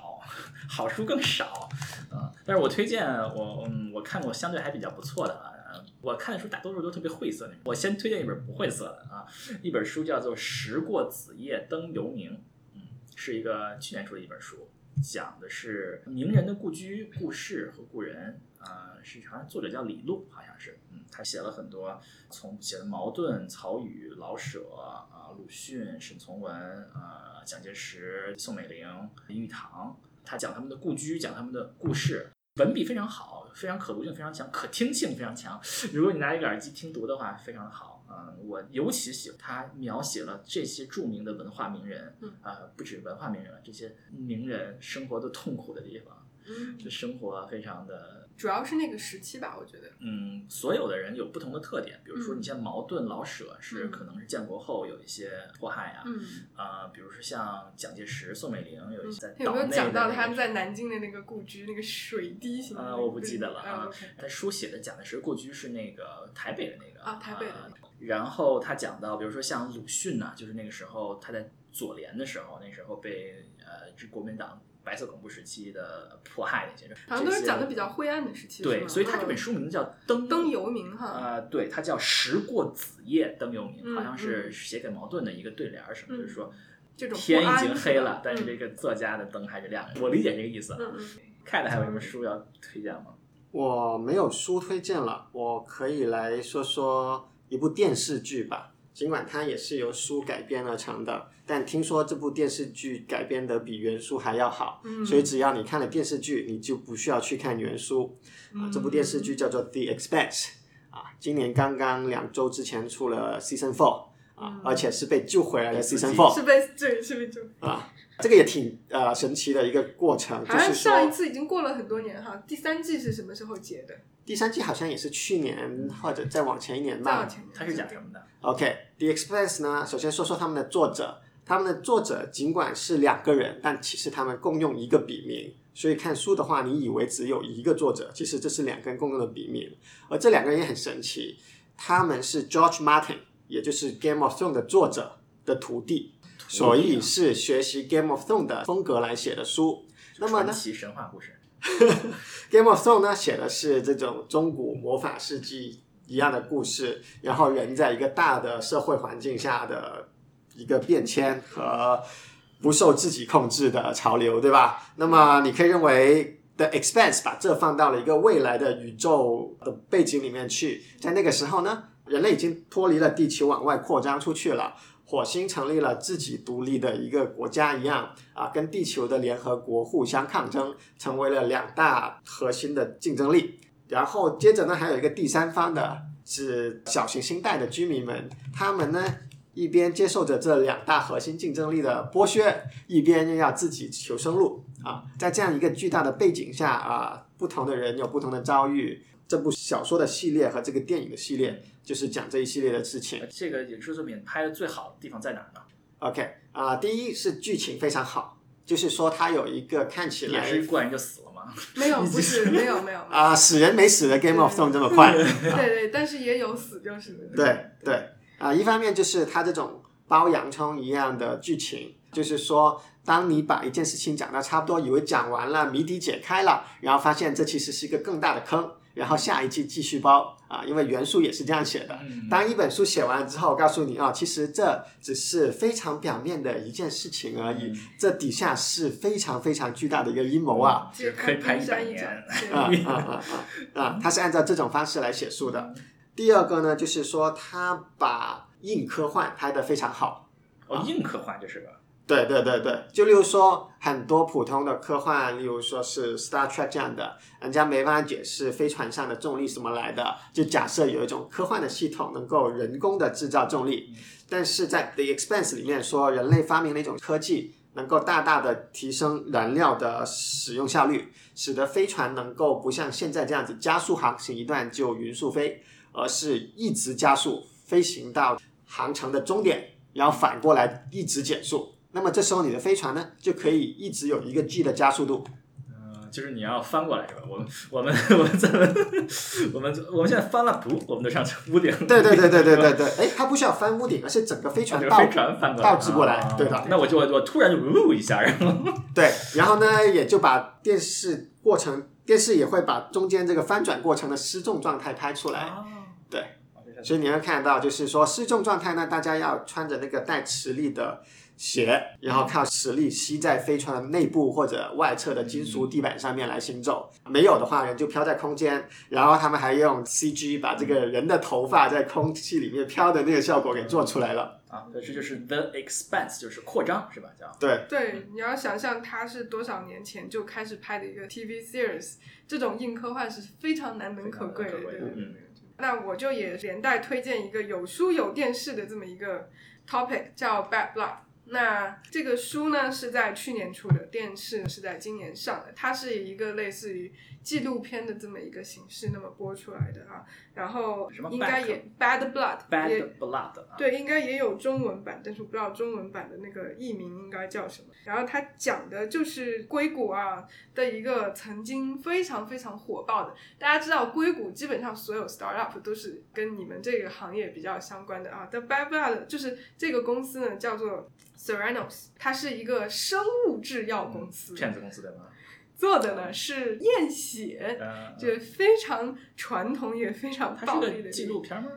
好书更少啊。但是我推荐我嗯，我看过相对还比较不错的啊。我看的书大多数都特别晦涩那种。我先推荐一本不晦涩的啊，一本书叫做《时过子夜灯犹明》，嗯，是一个去年出的一本书，讲的是名人的故居、故事和故人。啊、是好像作者叫李路，好像是，嗯，他写了很多，从写的茅盾、曹禺、老舍啊、鲁迅、沈从文啊、蒋介石、宋美龄、林语堂，他讲他们的故居，讲他们的故事，文笔非常好，非常可读性非常强，可听性非常强。如果你拿一个耳机听读的话，非常的好。嗯，我尤其喜欢他描写了这些著名的文化名人，嗯啊、不止文化名人了，这些名人生活的痛苦的地方，嗯，就生活非常的，主要是那个时期吧，我觉得。嗯，所有的人有不同的特点。比如说，嗯你像茅盾、老舍是嗯可能是建国后有一些迫害啊，嗯，啊、比如说像蒋介石、宋美龄有一些在有没有讲到他们在南京的那个故居，那个水滴型的那啊，个我不记得了啊。他书写的蒋介石故居是那个台北的那个啊台北的然后他讲到，比如说像鲁迅呐、就是那个时候他在左联的时候，那时候被呃这国民党白色恐怖时期的迫害那些人，好像都是讲的比较灰暗的时期。对，所以他这本嗯书名字叫《灯灯游明哈。呃，对，它叫“时过子夜灯游明”，嗯好像是写给茅盾的一个对联儿什么，嗯就是说这种天已经黑了，但是这个作家的灯还是亮的。我理解这个意思。嗯嗯看的还有什么书要推荐吗？我没有书推荐了，我可以来说说一部电视剧吧。尽管它也是由书改编而成的，但听说这部电视剧改编的比原书还要好，嗯，所以只要你看了电视剧，你就不需要去看原书。啊，这部电视剧叫做《The Expanse》，啊，今年刚刚两周之前出了 Season Four，啊嗯，而且是被救回来的 Season Four，是被对是被救啊，这个也挺呃神奇的一个过程，就好像是上一次已经过了很多年哈，第三季是什么时候结的？第三季好像也是去年或者再往前一年吧再往。前，它是讲什么的？OK，The、Express 呢，首先说说他们的作者，他们的作者尽管是两个人，但其实他们共用一个笔名，所以看书的话，你以为只有一个作者，其实这是两个人共用的笔名，而这两个人也很神奇，他们是 George Martin，也就是 Game of Thrones 的作者的徒弟，所以是学习 Game of Thrones 的风格来写的书。那么呢？传奇神话故事。Game of Thrones 呢，写的是这种中古魔法世纪一样的故事，然后人在一个大的社会环境下的一个变迁和不受自己控制的潮流，对吧？那么你可以认为 The Expanse 把这放到了一个未来的宇宙的背景里面去，在那个时候呢，人类已经脱离了地球，往外扩张出去了。火星成立了自己独立的一个国家一样啊，跟地球的联合国互相抗争，成为了两大核心的竞争力。然后接着呢，还有一个第三方的是小行星带的居民们，他们呢一边接受着这两大核心竞争力的剥削，一边又要自己求生路啊。在这样一个巨大的背景下啊，不同的人有不同的遭遇。这部小说的系列和这个电影的系列，就是讲这一系列的事情。这个影视作品拍的最好的地方在哪儿呢？OK 啊、第一是剧情非常好，就是说它有一个看起也来是一过人就死了吗？没有，不是没有没有，啊、死人没死的 Game of Thrones 这么快。对 对，但是也有死就是了。对对啊、一方面就是它这种包洋葱一样的剧情，就是说，当你把一件事情讲到差不多，以为讲完了，谜底解开了，然后发现这其实是一个更大的坑，然后下一季继续包啊，因为原书也是这样写的。嗯当一本书写完之后，告诉你啊，其实这只是非常表面的一件事情而已，这底下是非常非常巨大的一个阴谋啊！揭可以拍一百年。啊啊啊啊啊！他是按照这种方式来写书的。第二个呢，就是说他把硬科幻拍得非常好。哦，硬科幻这是个。对对对对，就例如说很多普通的科幻，例如说是 Star Trek 这样的，人家没办法解释飞船上的重力怎么来的，就假设有一种科幻的系统能够人工的制造重力，但是在 The Expanse 里面说，人类发明了一种科技，能够大大的提升燃料的使用效率，使得飞船能够不像现在这样子加速航行一段就匀速飞，而是一直加速飞行到航程的终点，然后反过来一直减速。那么这时候你的飞船呢，就可以一直有一个 g 的加速度。嗯，就是你要翻过来是吧？我们 我们 我们怎么 我们我们现在翻了不？我们都上屋顶。对对对对对对对，哎，它不需要翻屋顶，而是整个飞船倒这个飞船翻过来倒置过来啊对的那我就我我突然就呜一下，然后对，然后呢，也就把电视过程，电视也会把中间这个翻转过程的失重状态拍出来。啊对所以你会看到，就是说失重状态呢，大家要穿着那个带磁力的鞋，然后靠实力吸在飞船的内部或者外侧的金属地板上面来行走。没有的话，人就飘在空间。然后他们还用 CG 把这个人的头发在空气里面飘的那个效果给做出来了。啊，这就是 The Expanse，就是扩张是吧？叫对，对，你要想象它是多少年前就开始拍的一个 TV series，这种硬科幻是非常难能可贵的。那我就也连带推荐一个有书有电视的这么一个 topic，叫 Bad Blood。那这个书呢是在去年出的，电视是在今年上的。它是以一个类似于纪录片的这么一个形式那么播出来的啊。然后应该？也 Bad Blood，Bad Blood 啊，对，应该也有中文版，但是我不知道中文版的那个译名应该叫什么。然后它讲的就是硅谷啊的一个曾经非常非常火爆的，大家知道硅谷基本上所有 startup 都是跟你们这个行业比较相关的啊。The Bad Blood 就是这个公司呢叫做 Theranos，它是一个生物制药公司，骗子公司对吗？做的呢是验血。嗯，就非常传统也非常暴力的纪录片吗？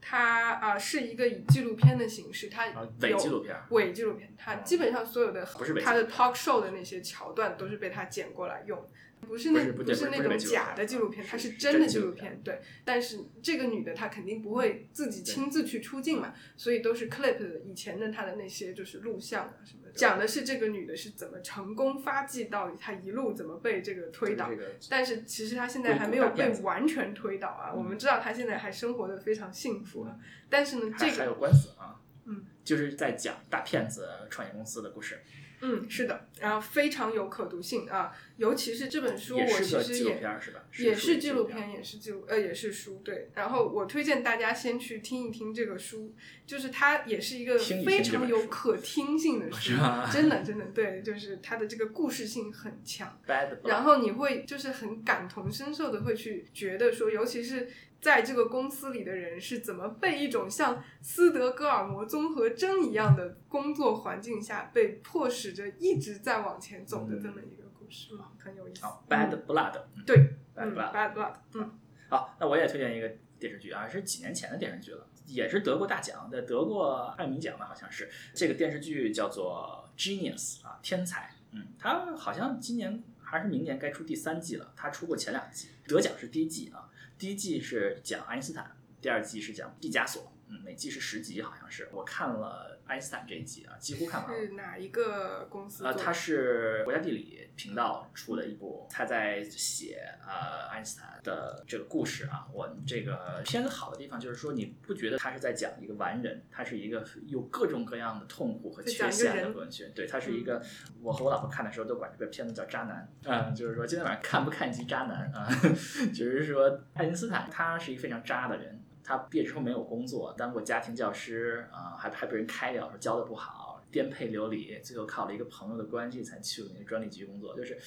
它啊、是一个以纪录片的形式，它啊，伪有纪录片。伪纪录片，它基本上所有的不是它的 talk show 的那些桥段都是被它剪过来用，不是那不是那种假的纪录片，它是是真的纪录片。对，但是这个女的她肯定不会自己亲自去出镜嘛，所以都是 clip 的以前的她的那些就是录像啊什么的，讲的是这个女的是怎么成功发迹到她一路怎么被这个推倒这。个但是其实她现在还没有被完全推倒啊，嗯我们知道她现在还生活的非常幸福啊。但是呢，这个还还有官司啊，嗯，就是在讲大骗子创业公司的故事，嗯，是的，然后非常有可读性啊，尤其是这本书，也我是纪录其实也片是吧？也是是纪录片，也是记录呃也是书，对。然后我推荐大家先去听一听这个书，就是它也是一个非常有可听性的书真的真的对，就是它的这个故事性很强。然后你会就是很感同身受的会去觉得说，尤其是在这个公司里的人是怎么被一种像斯德哥尔摩综合征一样的工作环境下被迫使着一直在往前走的这么一个故事，嗯，很有意思。好 Bad Blood，嗯对，Bad Blood，嗯，好，那我也推荐一个电视剧啊，是几年前的电视剧了，也是得过大奖的，得过艾米奖的，好像是。这个电视剧叫做《Genius》啊，天才。嗯，它好像今年还是明年该出第三季了，它出过前两季，得奖是第一季啊，第一季是讲爱因斯坦，第二季是讲毕加索。嗯，每季是十集，好像是。我看了爱因斯坦这一集啊，几乎看完了。是哪一个公司做呃，的？它是国家地理频道出的一部，他在写呃爱因斯坦的这个故事啊。我这个片子好的地方就是说，你不觉得他是在讲一个完人，他是一个有各种各样的痛苦和缺陷的文学。对，他是一个，我和我老婆看的时候都管这个片子叫渣男。嗯，就是说今天晚上看不看一集渣男啊？就是说爱因斯坦他是一个非常渣的人。他毕业之后没有工作，当过家庭教师啊、还还被人开掉，说教的不好，颠沛流离，最后靠了一个朋友的关系才去了那个专利局工作。就是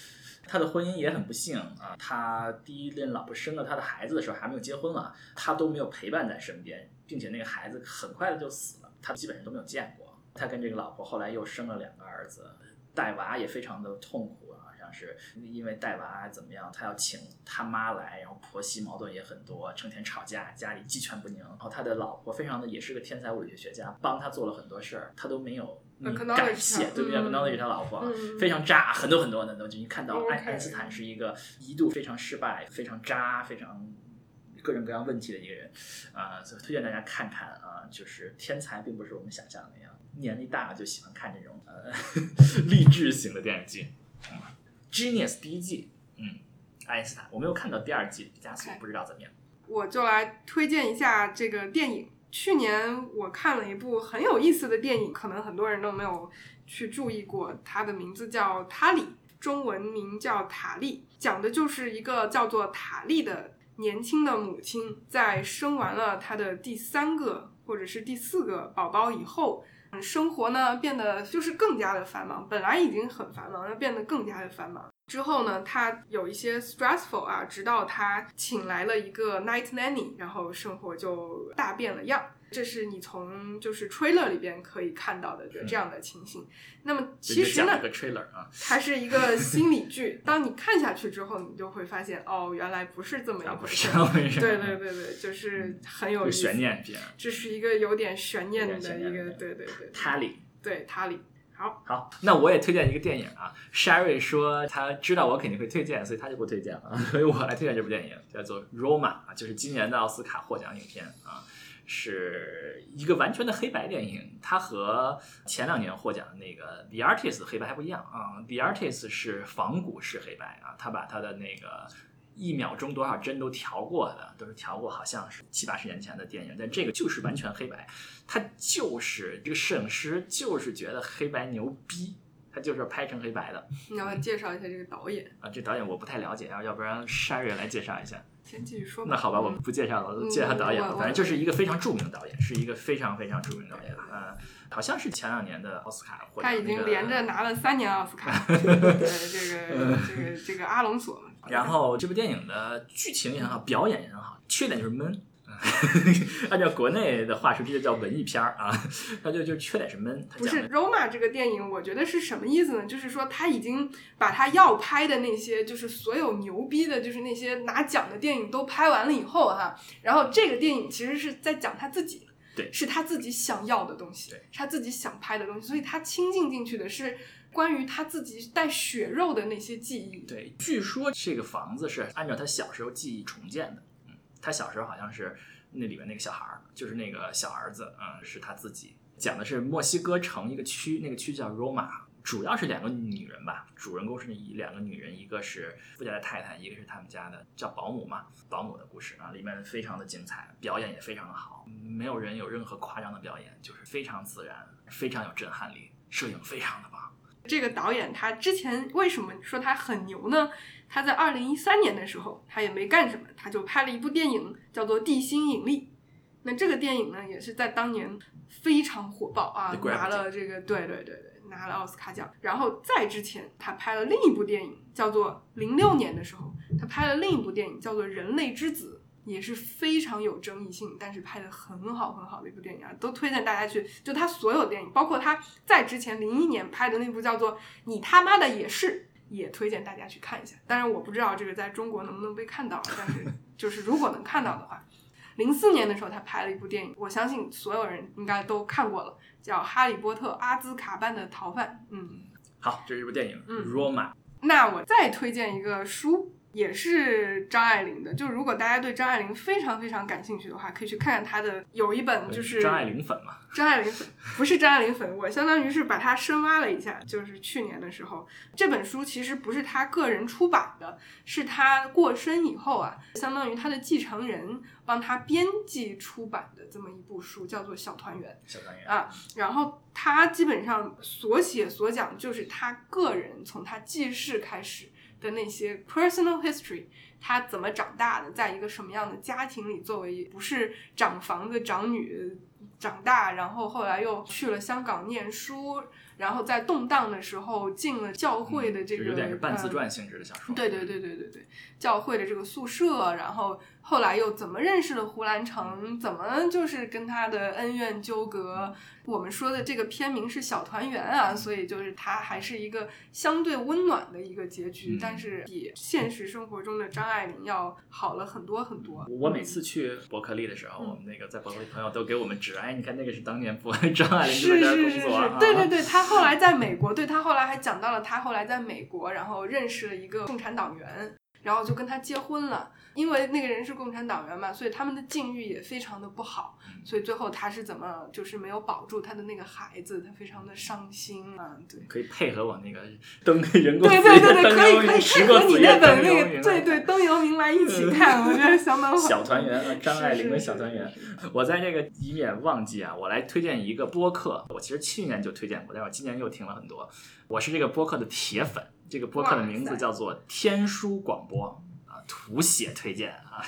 他的婚姻也很不幸啊，他第一任老婆生了他的孩子的时候还没有结婚了，他都没有陪伴在身边，并且那个孩子很快的就死了，他基本上都没有见过。他跟这个老婆后来又生了两个儿子，带娃也非常的痛苦，像是因为带娃怎么样，他要请他妈来，然后婆媳矛盾也很多，成天吵架，家里鸡犬不宁。然后他的老婆非常的也是个天才物理学学家，帮他做了很多事儿，他都没有感谢，对不对嗯？acknowledge 他老婆，嗯非常渣，很多很多的东西。你看到爱爱因斯坦是一个一度非常失败、非常渣、非常各种各样问题的一个人，啊、所以推荐大家看看啊、就是天才并不是我们想象的那样，年纪大了就喜欢看这种呃 励志型的电视剧。嗯 Genius 第一季，嗯，爱因斯坦，我没有看到第二季毕加索不知道怎么样。我就来推荐一下这个电影。去年我看了一部很有意思的电影，可能很多人都没有去注意过，它的名字叫《塔里》，中文名叫《塔利》，讲的就是一个叫做塔利的年轻的母亲，在生完了她的第三个或者是第四个宝宝以后，生活呢变得就是更加的繁忙，本来已经很繁忙，要变得更加的繁忙。之后呢，他有一些 stressful 啊，直到他请来了一个 night nanny，然后生活就大变了样。这是你从就是 trailer 里边可以看到的这样的情形。那么其实呢，个 trailer 啊，它是一个心理剧。当你看下去之后，你就会发现，哦，原来不是这么一回事。对对对对，就是很有悬念片。这是一个有点悬念的一个，对对对。塔里，对塔里。好，好，那我也推荐一个电影啊。Sherry 说他知道我肯定会推荐，所以他就不推荐了。所以我来推荐这部电影，叫做《Roma》啊，就是今年的奥斯卡获奖影片啊。是一个完全的黑白电影，它和前两年获奖的那个《The Artist》黑白还不一样啊，《The Artist》是仿古式黑白啊，他把他的那个一秒钟多少帧都调过的，都是调过，好像是七八十年前的电影，但这个就是完全黑白，他就是这个摄影师就是觉得黑白牛逼。他就是拍成黑白的。你要介绍一下这个导演啊？这导演我不太了解啊，要不然 Sherry 来介绍一下。先继续说。那好吧，我们不介绍了，介绍导演。反正就是一个非常著名的导演，是一个非常非常著名的导演。嗯，好像是前两年的奥斯卡。他已经连着拿了三年奥斯卡。对这个这个这个阿隆索。然后这部电影的剧情也很好，表演也很好，缺点就是闷。按照国内的话说，这就叫文艺片儿啊，它就就缺点是闷。不是《Roma》这个电影，我觉得是什么意思呢？就是说他已经把他要拍的那些，就是所有牛逼的，就是那些拿奖的电影都拍完了以后哈，然后这个电影其实是在讲他自己，对，是他自己想要的东西，是他自己想拍的东西，所以他倾尽进去的是关于他自己带血肉的那些记忆。对，据说这个房子是按照他小时候记忆重建的。他小时候好像是那里面那个小孩儿，就是那个小儿子，嗯，是他自己讲的是墨西哥城一个区，那个区叫 Roma，主要是两个女人吧，主人公是一两个女人，一个是富家的太太，一个是他们家的叫保姆嘛，保姆的故事啊，里面非常的精彩，表演也非常的好，没有人有任何夸张的表演，就是非常自然，非常有震撼力，摄影非常的棒。这个导演他之前为什么说他很牛呢？他在二零一三年的时候，他也没干什么，他就拍了一部电影，叫做《地心引力》。那这个电影呢，也是在当年非常火爆啊，拿了这个，对对对对，拿了奥斯卡奖。然后在之前，他拍了另一部电影，叫做零六年的时候，他拍了另一部电影，叫做《人类之子》，也是非常有争议性，但是拍的很好很好的一部电影啊，都推荐大家去。就他所有电影，包括他在之前零一年拍的那部叫做《你他妈的也是》。也推荐大家去看一下，当然我不知道这个在中国能不能被看到，但是就是如果能看到的话，零四年的时候他拍了一部电影，我相信所有人应该都看过了，叫《哈利波特：阿兹卡班的逃犯》。嗯，好，这是一部电影，《嗯《罗马》。那我再推荐一个书。也是张爱玲的，就如果大家对张爱玲非常非常感兴趣的话，可以去看看她的有一本就是张爱玲粉嘛。张爱玲粉不是张爱玲粉，我相当于是把她深挖了一下。就是去年的时候，这本书其实不是她个人出版的，是她过身以后啊，相当于她的继承人帮她编辑出版的这么一部书，叫做《小团圆》。小团圆啊，然后她基本上所写所讲就是她个人从她记事开始。的那些 personal history，他怎么长大的，在一个什么样的家庭里，作为不是长房子长女长大，然后后来又去了香港念书。然后在动荡的时候进了教会的这个，有点是半自传性质的小说。对对对对对对，教会的这个宿舍，然后后来又怎么认识了胡兰成？怎么就是跟他的恩怨纠葛？我们说的这个片名是《小团圆》啊，所以就是它还是一个相对温暖的一个结局，但是比现实生活中的张爱玲要好了很多很多。我每次去伯克利的时候，我们那个在伯克利朋友都给我们指，哎，你看那个是当年伯 张爱玲是是是是，对对 对，他。后来在美国，对他后来还讲到了他后来在美国，然后认识了一个共产党员，然后就跟他结婚了。因为那个人是共产党员嘛，所以他们的境遇也非常的不好。所以最后他是怎么就是没有保住他的那个孩子，他非常的伤心啊。对，可以配合我那个 登人工对对对对，可以可以配合你那本那个对对登游明来一起看，我觉得相当好。小团圆啊，张爱玲的小团圆。我在这个以免忘记啊，我来推荐一个播客。我其实去年就推荐过，但是我今年又听了很多。我是这个播客的铁粉，这个播客的名字叫做天书广播。图写推荐啊，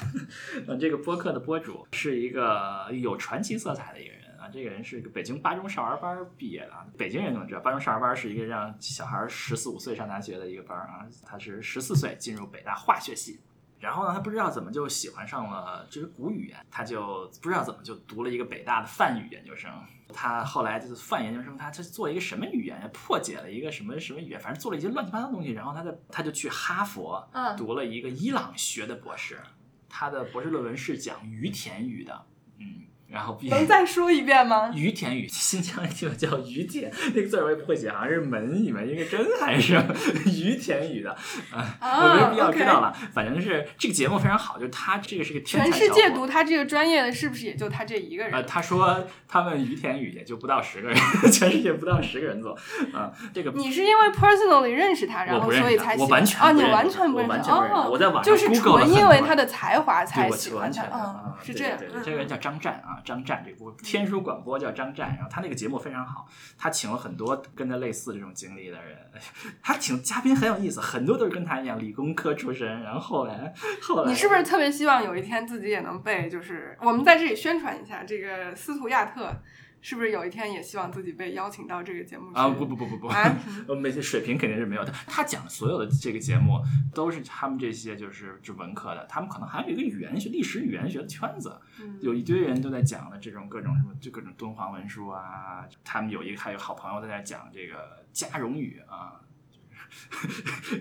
这个播客的播主是一个有传奇色彩的一个人啊，这个人是个北京八中少儿班毕业的。北京人怎么知道，八中少儿班是一个让小孩十四五岁上大学的一个班啊。他是十四岁进入北大化学系，然后呢，他不知道怎么就喜欢上了这个古语言，他就不知道怎么就读了一个北大的泛语研究生。他后来就是泛研究生，他他做一个什么语言？破解了一个什么什么语言？反正做了一些乱七八糟的东西。然后他在他就去哈佛嗯读了一个伊朗学的博士，他的博士论文是讲于田语的，嗯，然后毕能再说一遍吗？于田语，新疆就叫于田，那个字儿我也不会写，好像是门里面一个真还是 于田语的，啊，啊我没必要知道了。反正是这个节目非常好，就是他这个是个天才全世界读他这个专业的，是不是也就他这一个人？呃，他说他们于田语也就不到十个人，全世界不到十个人做啊、这个你是因为 personally 认识他，然后所以才喜我完全啊？你完全不认识我在网上就是纯因为他的才华，才我喜欢他完全的啊啊，，是这样。这个人叫张湛啊，张湛这部天书广播叫张湛，然后他那个节目非常好，他请了很多跟他类似这种经历的人，他请嘉宾很有意思，很多都是跟他一样理工科出身，然后后来后来你是不是特别希望有一天自己也能被？就是我们在这里宣传一下，这个斯图亚特是不是有一天也希望自己被邀请到这个节目？啊不不不不不，啊 我们些水平肯定是没有的。他讲的所有的这个节目都是他们这些就是就文科的，他们可能还有一个语言学、历史语言学的圈子，嗯有一堆人都在讲的这种各种什么，就各种敦煌文书啊。他们有一个还有好朋友在那讲这个加绒语啊。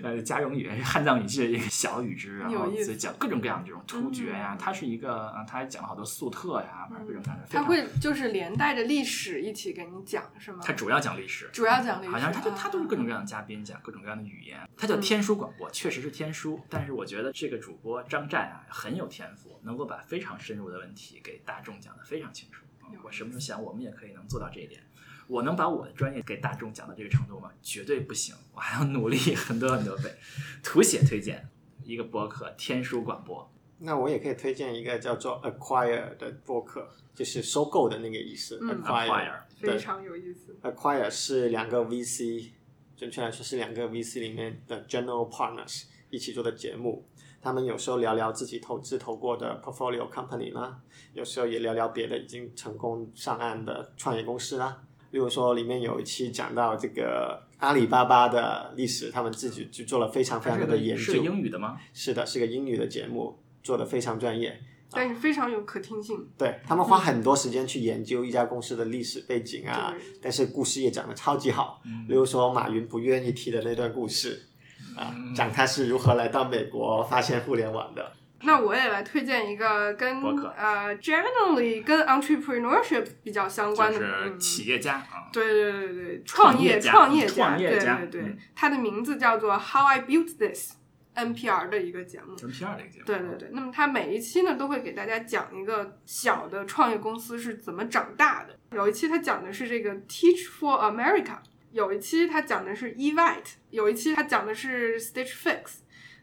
呃，加绒语汉藏语系的一个小语支，然后所以讲各种各样的这种突厥呀，嗯它是一个，啊他还讲了好多粟特呀，反正各种各样的。非他会就是连带着历史一起给你讲，是吗？他主要讲历史，主要讲历史，好像他就啊他都是各种各样的嘉宾讲各种各样的语言，他叫嗯天书广播，确实是天书。但是我觉得这个主播张湛啊很有天赋，能够把非常深入的问题给大众讲得非常清楚。嗯我什么时候想我们也可以能做到这一点。我能把我的专业给大众讲到这个程度吗？绝对不行，我还要努力很多很多倍。图写推荐一个博客天书广播，那我也可以推荐一个叫做 Acquire 的博客，就是收购的那个意思。嗯 Acquire 非常有意思。Acquire 是两个 VC，准确来说是两个 VC 里面的 general partners 一起做的节目。他们有时候聊聊自己投资投过的 portfolio company 啦，有时候也聊聊别的已经成功上岸的创业公司啦。例如说，里面有一期讲到这个阿里巴巴的历史，他们自己就做了非常非常多的研究是。英语的吗？是的，是个英语的节目，做的非常专业。但是非常有可听性，对他们花很多时间去研究一家公司的历史背景啊对，但是故事也讲得超级好。嗯例如说马云不愿意提的那段故事啊，讲他是如何来到美国发现互联网的。那我也来推荐一个跟呃 generally 跟 entrepreneurship 比较相关的，就是嗯企业家啊。对对对对，创业创业创业家对对对嗯，它的名字叫做 How I Built This，NPR 的一个节目。NPR 的一个节目。对对对，那么它每一期呢都会给大家讲一个小的创业公司是怎么长大的。有一期它讲的是这个 Teach for America，有一期它讲的是 Evite，有一期它讲的是 Stitch Fix。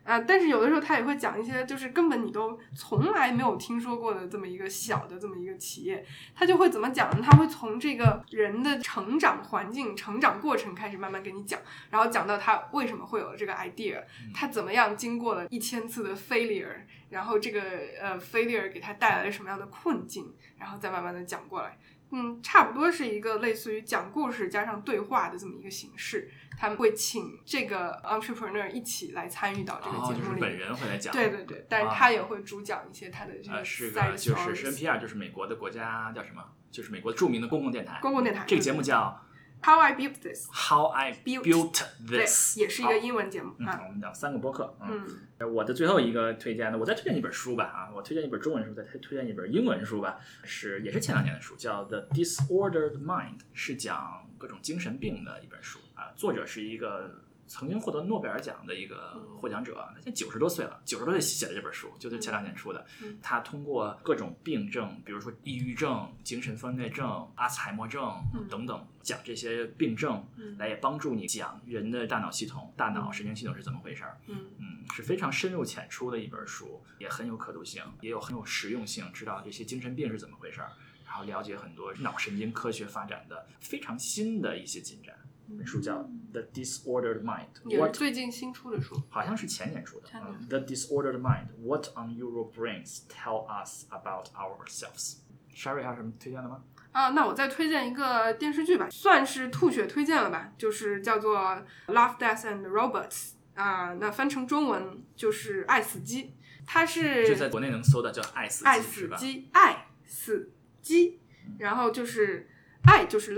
啊，但是有的时候他也会讲一些，就是根本你都从来没有听说过的这么一个小的这么一个企业，他就会怎么讲呢？他会从这个人的成长环境、成长过程开始慢慢给你讲，然后讲到他为什么会有这个 idea，他怎么样经过了一千次的 failure，然后这个呃 failure 给他带来了什么样的困境，然后再慢慢的讲过来。嗯，差不多是一个类似于讲故事加上对话的这么一个形式。他们会请这个 entrepreneur 一起来参与到这个哦，就是本节目里面。人会来讲。对对对，但是啊他也会主讲一些他的这呃，个是个就是。NPR，就是美国的国家叫什么？就是美国著名的公共电台。公共电台这个节目叫 How I Built This，How I Built this 也是一个英文节目嗯，啊。我们讲三个播客。嗯，嗯，我的最后一个推荐的，我再推荐一本书吧啊，我推荐一本中文书，再推推荐一本英文书吧，是也是前两年的书，叫《The Disordered Mind》，是讲各种精神病的一本书啊，作者是一个。曾经获得诺贝尔奖的一个获奖者，他现在九十多岁了，九十多岁写的这本书，就是前两年出的。嗯他通过各种病症，比如说抑郁症、精神分裂症、阿兹海默症嗯等等，讲这些病症，嗯来也帮助你讲人的大脑系统、大脑神经系统是怎么回事儿。嗯嗯，是非常深入浅出的一本书，也很有可读性，也有很有实用性，知道这些精神病是怎么回事儿，然后了解很多脑神经科学发展的非常新的一些进展。这本书叫《The Disordered Mind》也是最近新出的书。好像是前年出的。嗯 The Disordered Mind: What Unusual Brains Tell Us About Ourselves。Sherry 还有什么推荐的吗？啊，那我再推荐一个电视剧吧，算是吐血推荐了吧，就是叫做《Love, Death and Robots》啊，那翻成中文就是《爱死机》，它是就在国内能搜的叫《爱死机》爱？死机，爱死机，然后就是爱就是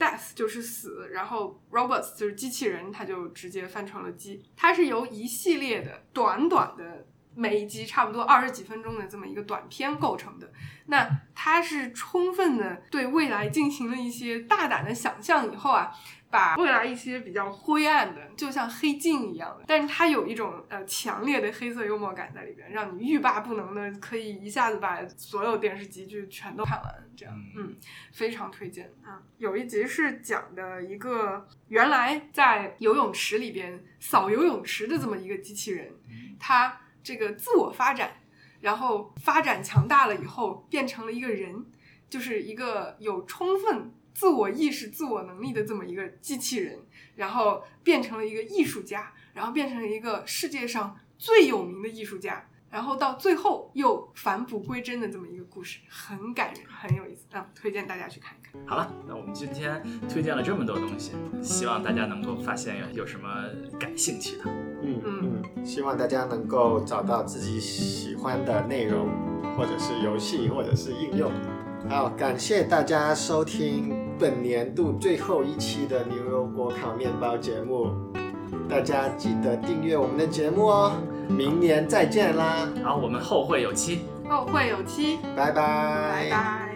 Death 就是死，然后 robots 就是机器人，它就直接翻成了机。它是由一系列的短短的，每一集差不多二十几分钟的这么一个短片构成的。那它是充分的对未来进行了一些大胆的想象以后啊。把未来一些比较灰暗的，就像黑镜一样的，但是它有一种呃强烈的黑色幽默感在里边，让你欲罢不能的可以一下子把所有电视剧剧全都看完，这样，嗯，非常推荐啊。有一集是讲的一个原来在游泳池里边扫游泳池的这么一个机器人，它这个自我发展，然后发展强大了以后变成了一个人，就是一个有充分。自我意识、自我能力的这么一个机器人，然后变成了一个艺术家，然后变成了一个世界上最有名的艺术家，然后到最后又返璞归真的这么一个故事，很感人，很有意思啊！推荐大家去看一看。好了，那我们今天推荐了这么多东西，希望大家能够发现有什么感兴趣的。嗯嗯，希望大家能够找到自己喜欢的内容，或者是游戏，或者是应用。好，感谢大家收听本年度最后一期的牛油果烤面包节目，大家记得订阅我们的节目哦，明年再见啦！好，我们后会有期，后会有期，拜拜，拜拜。